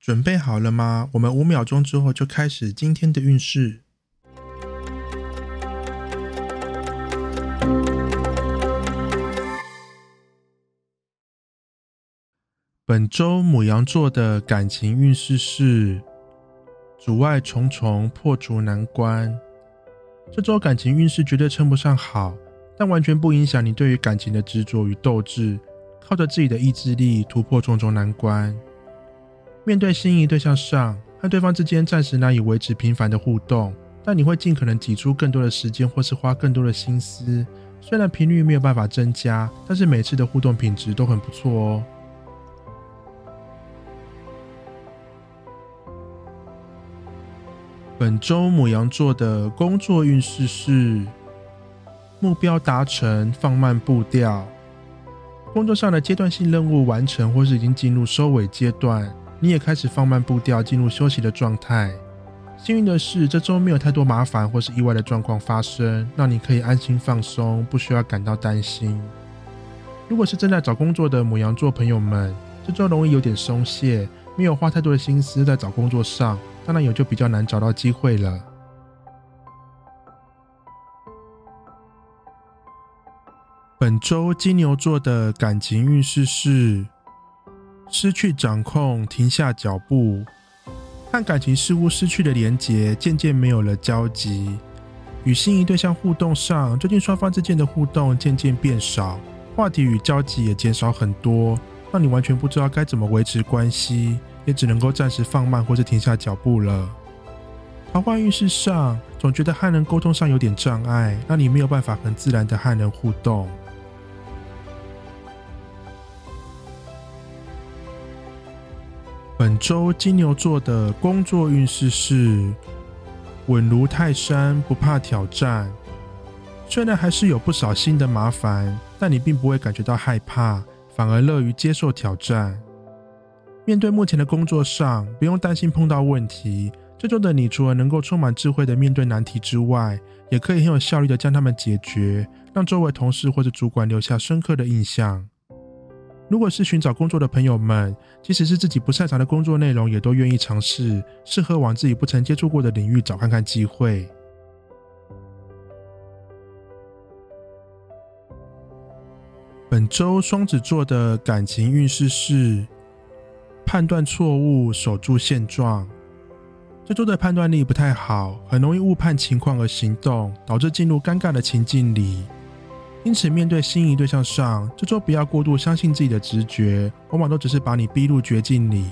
准备好了吗？我们五秒钟之后就开始今天的运势。本周母羊座的感情运势是阻碍重重，破除难关。这周感情运势绝对称不上好。但完全不影响你对于感情的执着与斗志，靠着自己的意志力突破重重难关。面对心仪对象上和对方之间暂时难以维持频繁的互动，但你会尽可能挤出更多的时间，或是花更多的心思。虽然频率没有办法增加，但是每次的互动品质都很不错哦。本周母羊座的工作运势是。目标达成，放慢步调。工作上的阶段性任务完成，或是已经进入收尾阶段，你也开始放慢步调，进入休息的状态。幸运的是，这周没有太多麻烦或是意外的状况发生，让你可以安心放松，不需要感到担心。如果是正在找工作的母羊座朋友们，这周容易有点松懈，没有花太多的心思在找工作上，当然也就比较难找到机会了。本周金牛座的感情运势是失去掌控，停下脚步，和感情事物失去了连结，渐渐没有了交集。与心仪对象互动上，最近双方之间的互动渐渐变少，话题与交集也减少很多，让你完全不知道该怎么维持关系，也只能够暂时放慢或是停下脚步了。桃花运势上，总觉得和人沟通上有点障碍，让你没有办法很自然的和人互动。本周金牛座的工作运势是稳如泰山，不怕挑战。虽然还是有不少新的麻烦，但你并不会感觉到害怕，反而乐于接受挑战。面对目前的工作上，不用担心碰到问题。这周的你，除了能够充满智慧的面对难题之外，也可以很有效率的将它们解决，让周围同事或者主管留下深刻的印象。如果是寻找工作的朋友们，即使是自己不擅长的工作内容，也都愿意尝试，适合往自己不曾接触过的领域找看看机会。本周双子座的感情运势是判断错误，守住现状。这周的判断力不太好，很容易误判情况而行动，导致进入尴尬的情境里。因此，面对心仪对象上，这周不要过度相信自己的直觉，往往都只是把你逼入绝境里。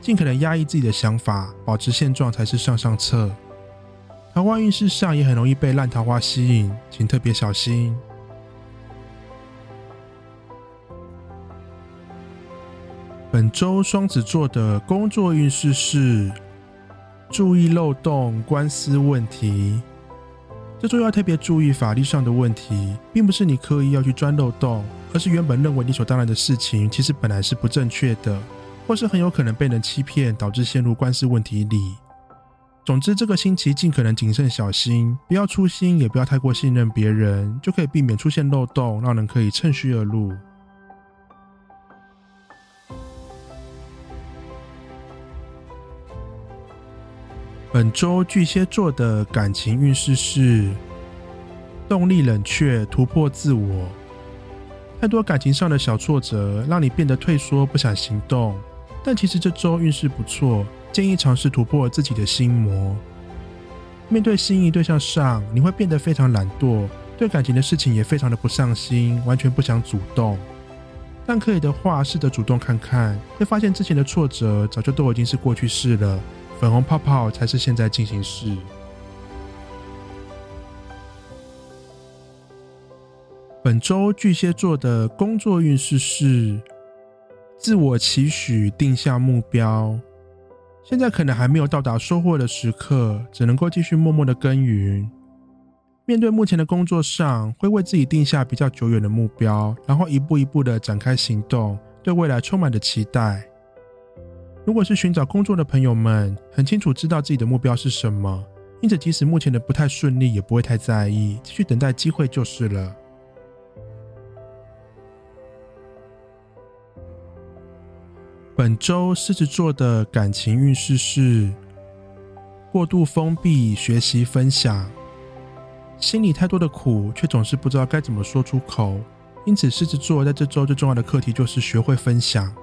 尽可能压抑自己的想法，保持现状才是上上策。桃花运势上也很容易被烂桃花吸引，请特别小心。本周双子座的工作运势是注意漏洞、官司问题。这就要特别注意法律上的问题，并不是你刻意要去钻漏洞，而是原本认为理所当然的事情，其实本来是不正确的，或是很有可能被人欺骗，导致陷入官司问题里。总之，这个星期尽可能谨慎小心，不要粗心，也不要太过信任别人，就可以避免出现漏洞，让人可以趁虚而入。本周巨蟹座的感情运势是动力冷却，突破自我。太多感情上的小挫折，让你变得退缩，不想行动。但其实这周运势不错，建议尝试突破自己的心魔。面对心仪对象上，你会变得非常懒惰，对感情的事情也非常的不上心，完全不想主动。但可以的话，试着主动看看，会发现之前的挫折早就都已经是过去式了。粉红泡泡才是现在进行式。本周巨蟹座的工作运势是自我期许，定下目标。现在可能还没有到达收获的时刻，只能够继续默默的耕耘。面对目前的工作上，会为自己定下比较久远的目标，然后一步一步的展开行动，对未来充满着期待。如果是寻找工作的朋友们，很清楚知道自己的目标是什么，因此即使目前的不太顺利，也不会太在意，继续等待机会就是了。本周狮子座的感情运势是过度封闭，学习分享，心里太多的苦，却总是不知道该怎么说出口。因此，狮子座在这周最重要的课题就是学会分享。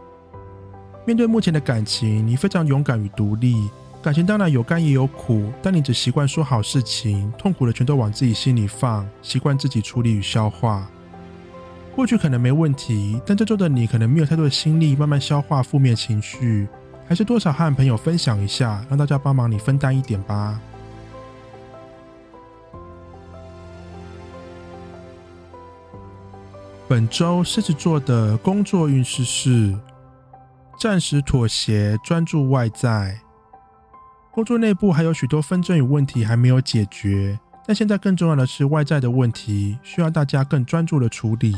面对目前的感情，你非常勇敢与独立。感情当然有甘也有苦，但你只习惯说好事情，痛苦的全都往自己心里放，习惯自己处理与消化。过去可能没问题，但这周的你可能没有太多的心力慢慢消化负面情绪，还是多少和朋友分享一下，让大家帮忙你分担一点吧。本周狮子座的工作运势是暂时妥协，专注外在。工作内部还有许多纷争与问题还没有解决，但现在更重要的是外在的问题，需要大家更专注的处理。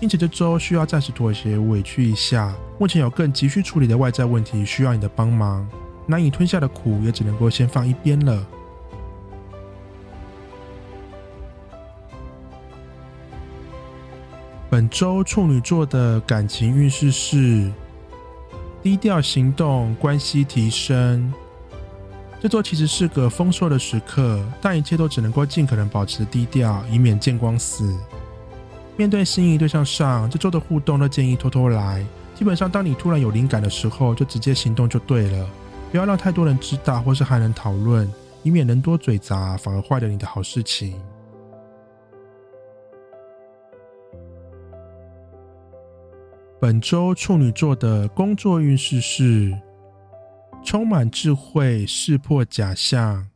因此，这周需要暂时妥协、委屈一下。目前有更急需处理的外在问题需要你的帮忙，难以吞下的苦也只能够先放一边了。本周处女座的感情运势是低调行动，关系提升。这周其实是个丰收的时刻，但一切都只能够尽可能保持低调，以免见光死。面对心仪对象上，这周的互动都建议偷偷来。基本上，当你突然有灵感的时候，就直接行动就对了，不要让太多人知道或是还能讨论，以免人多嘴杂，反而坏了你的好事情。本周处女座的工作运势是充满智慧，识破假象。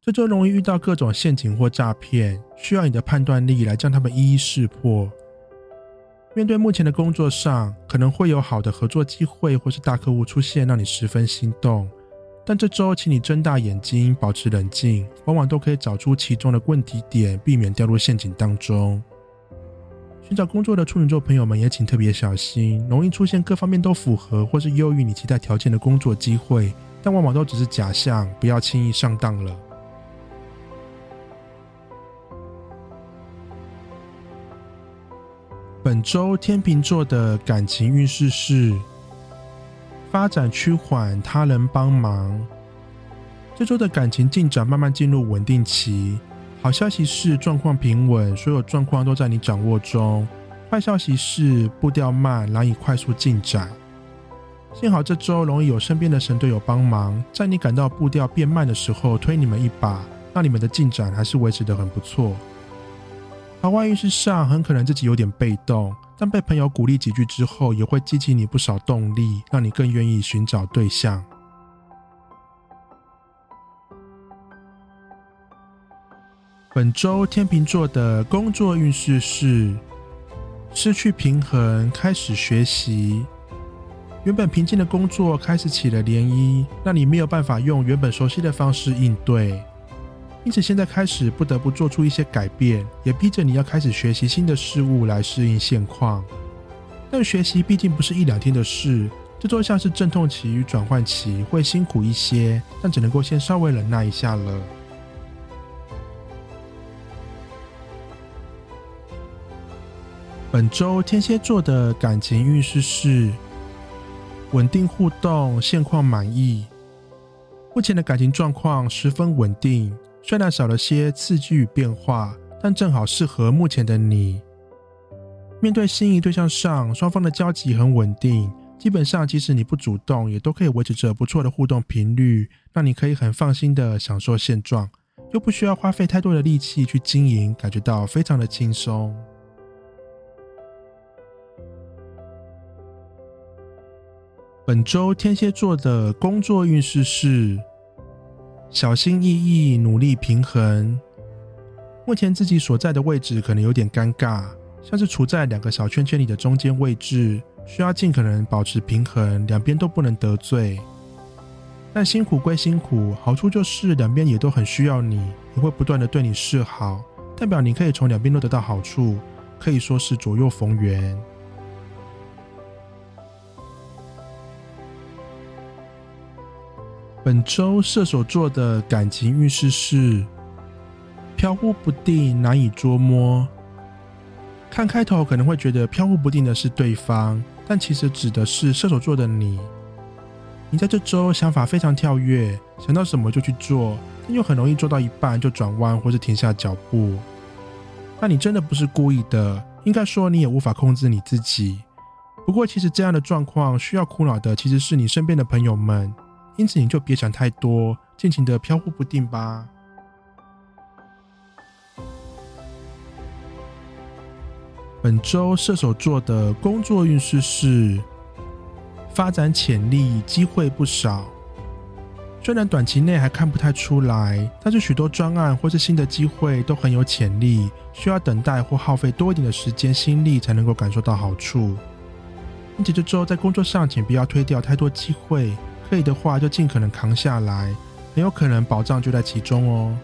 这周容易遇到各种陷阱或诈骗，需要你的判断力来将他们一一识破。面对目前的工作上，可能会有好的合作机会或是大客户出现，让你十分心动。但这周，请你睁大眼睛，保持冷静，往往都可以找出其中的问题点，避免掉入陷阱当中。寻找工作的处女座朋友们也请特别小心，容易出现各方面都符合或是优于你期待条件的工作机会，但往往都只是假象，不要轻易上当了。本周天秤座的感情运势是发展趋缓，他人帮忙。这周的感情进展慢慢进入稳定期。好消息是状况平稳，所有状况都在你掌握中。坏消息是步调慢，难以快速进展。幸好这周容易有身边的神队友帮忙，在你感到步调变慢的时候推你们一把，让你们的进展还是维持的很不错。桃花运势上，很可能自己有点被动，但被朋友鼓励几句之后，也会激起你不少动力，让你更愿意寻找对象。本周天秤座的工作运势是失去平衡，开始学习。原本平静的工作开始起了涟漪，让你没有办法用原本熟悉的方式应对。因此，现在开始不得不做出一些改变，也逼着你要开始学习新的事物来适应现况。但学习毕竟不是一两天的事，这周像是阵痛期与转换期，会辛苦一些，但只能够先稍微忍耐一下了。本周天蝎座的感情运势是稳定互动，现况满意。目前的感情状况十分稳定。虽然少了些刺激与变化，但正好适合目前的你。面对心仪对象上，双方的交集很稳定，基本上即使你不主动，也都可以维持着不错的互动频率，让你可以很放心的享受现状，又不需要花费太多的力气去经营，感觉到非常的轻松。本周天蝎座的工作运势是。小心翼翼，努力平衡。目前自己所在的位置可能有点尴尬，像是处在两个小圈圈里的中间位置，需要尽可能保持平衡，两边都不能得罪。但辛苦归辛苦，好处就是两边也都很需要你，也会不断的对你示好，代表你可以从两边都得到好处，可以说是左右逢源。本周射手座的感情运势是飘忽不定，难以捉摸。看开头可能会觉得飘忽不定的是对方，但其实指的是射手座的你。你在这周想法非常跳跃，想到什么就去做，但又很容易做到一半就转弯或是停下脚步。那你真的不是故意的，应该说你也无法控制你自己。不过其实这样的状况需要苦恼的其实是你身边的朋友们，因此你就别想太多，尽情的飘忽不定吧。本周射手座的工作运势是。发展潜力机会不少，虽然短期内还看不太出来，但是许多专案或是新的机会都很有潜力，需要等待或耗费多一点的时间心力才能够感受到好处。因此这周在工作上，请不要推掉太多机会，可以的话就尽可能扛下来，很有可能保障就在其中哦。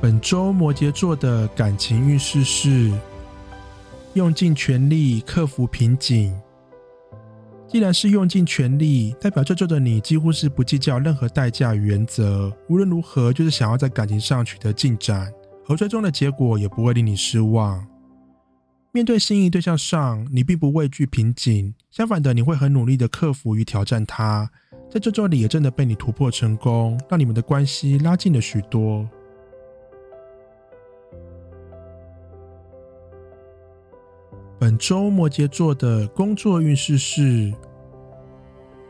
本周摩羯座的感情运势是用尽全力克服瓶颈。既然是用尽全力，代表这周的你几乎是不计较任何代价与原则，无论如何就是想要在感情上取得进展，而最终的结果也不会令你失望。面对心仪对象上，你并不畏惧瓶颈，相反的，你会很努力的克服与挑战它。在这周里也真的被你突破成功，让你们的关系拉近了许多。本周摩羯座的工作运势是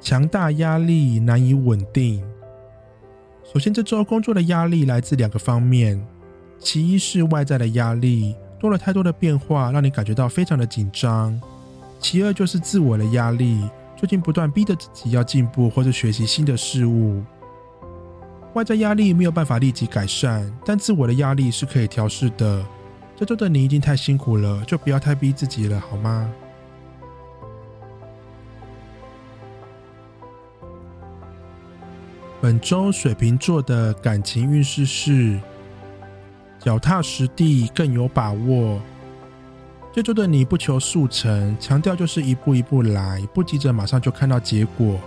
强大压力难以稳定。首先，这周工作的压力来自两个方面，其一是外在的压力，多了太多的变化，让你感觉到非常的紧张；其二就是自我的压力，最近不断逼着自己要进步或者学习新的事物。外在压力没有办法立即改善，但自我的压力是可以调试的。这周的你已经太辛苦了，就不要太逼自己了，好吗？本周水瓶座的感情运势是脚踏实地，更有把握。这周的你不求速成，强调就是一步一步来，不急着马上就看到结果。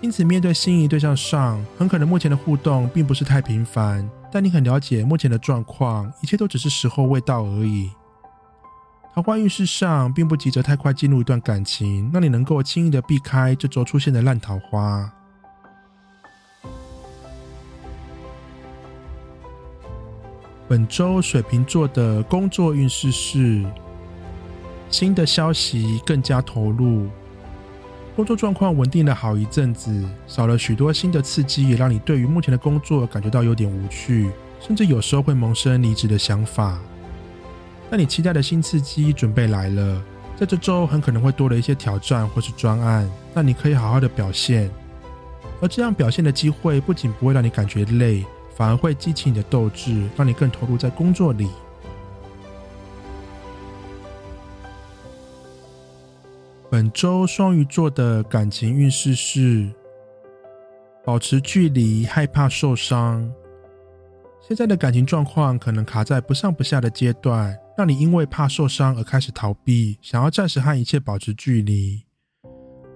因此，面对心仪对象上，很可能目前的互动并不是太频繁。但你很了解目前的状况，一切都只是时候未到而已。桃花运势上，并不急着太快进入一段感情，让你能够轻易的避开这周出现的烂桃花。本周水瓶座的工作运势是新的消息更加投入。工作状况稳定了好一阵子，少了许多新的刺激，也让你对于目前的工作感觉到有点无趣，甚至有时候会萌生离职的想法。但你期待的新刺激准备来了，在这周很可能会多了一些挑战或是专案，让你可以好好的表现。而这样表现的机会不仅不会让你感觉累，反而会激起你的斗志，让你更投入在工作里。本周双鱼座的感情运势是保持距离，害怕受伤。现在的感情状况可能卡在不上不下的阶段，让你因为怕受伤而开始逃避，想要暂时和一切保持距离。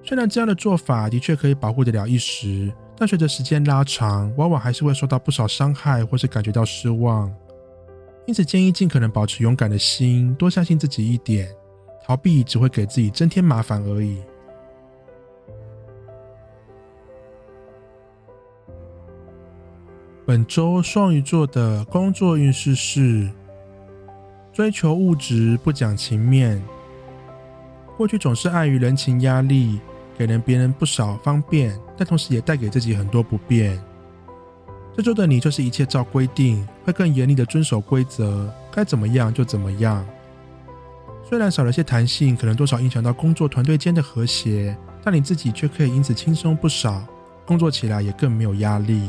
虽然这样的做法的确可以保护得了一时，但随着时间拉长，往往还是会受到不少伤害，或是感觉到失望。因此，建议尽可能保持勇敢的心，多相信自己一点。逃避只会给自己增添麻烦而已。本周双鱼座的工作运势是追求物质，不讲情面。过去总是碍于人情压力，给人别人不少方便，但同时也带给自己很多不便。这周的你就是一切照规定，会更严厉的遵守规则，该怎么样就怎么样。虽然少了些弹性，可能多少影响到工作团队间的和谐，但你自己却可以因此轻松不少，工作起来也更没有压力。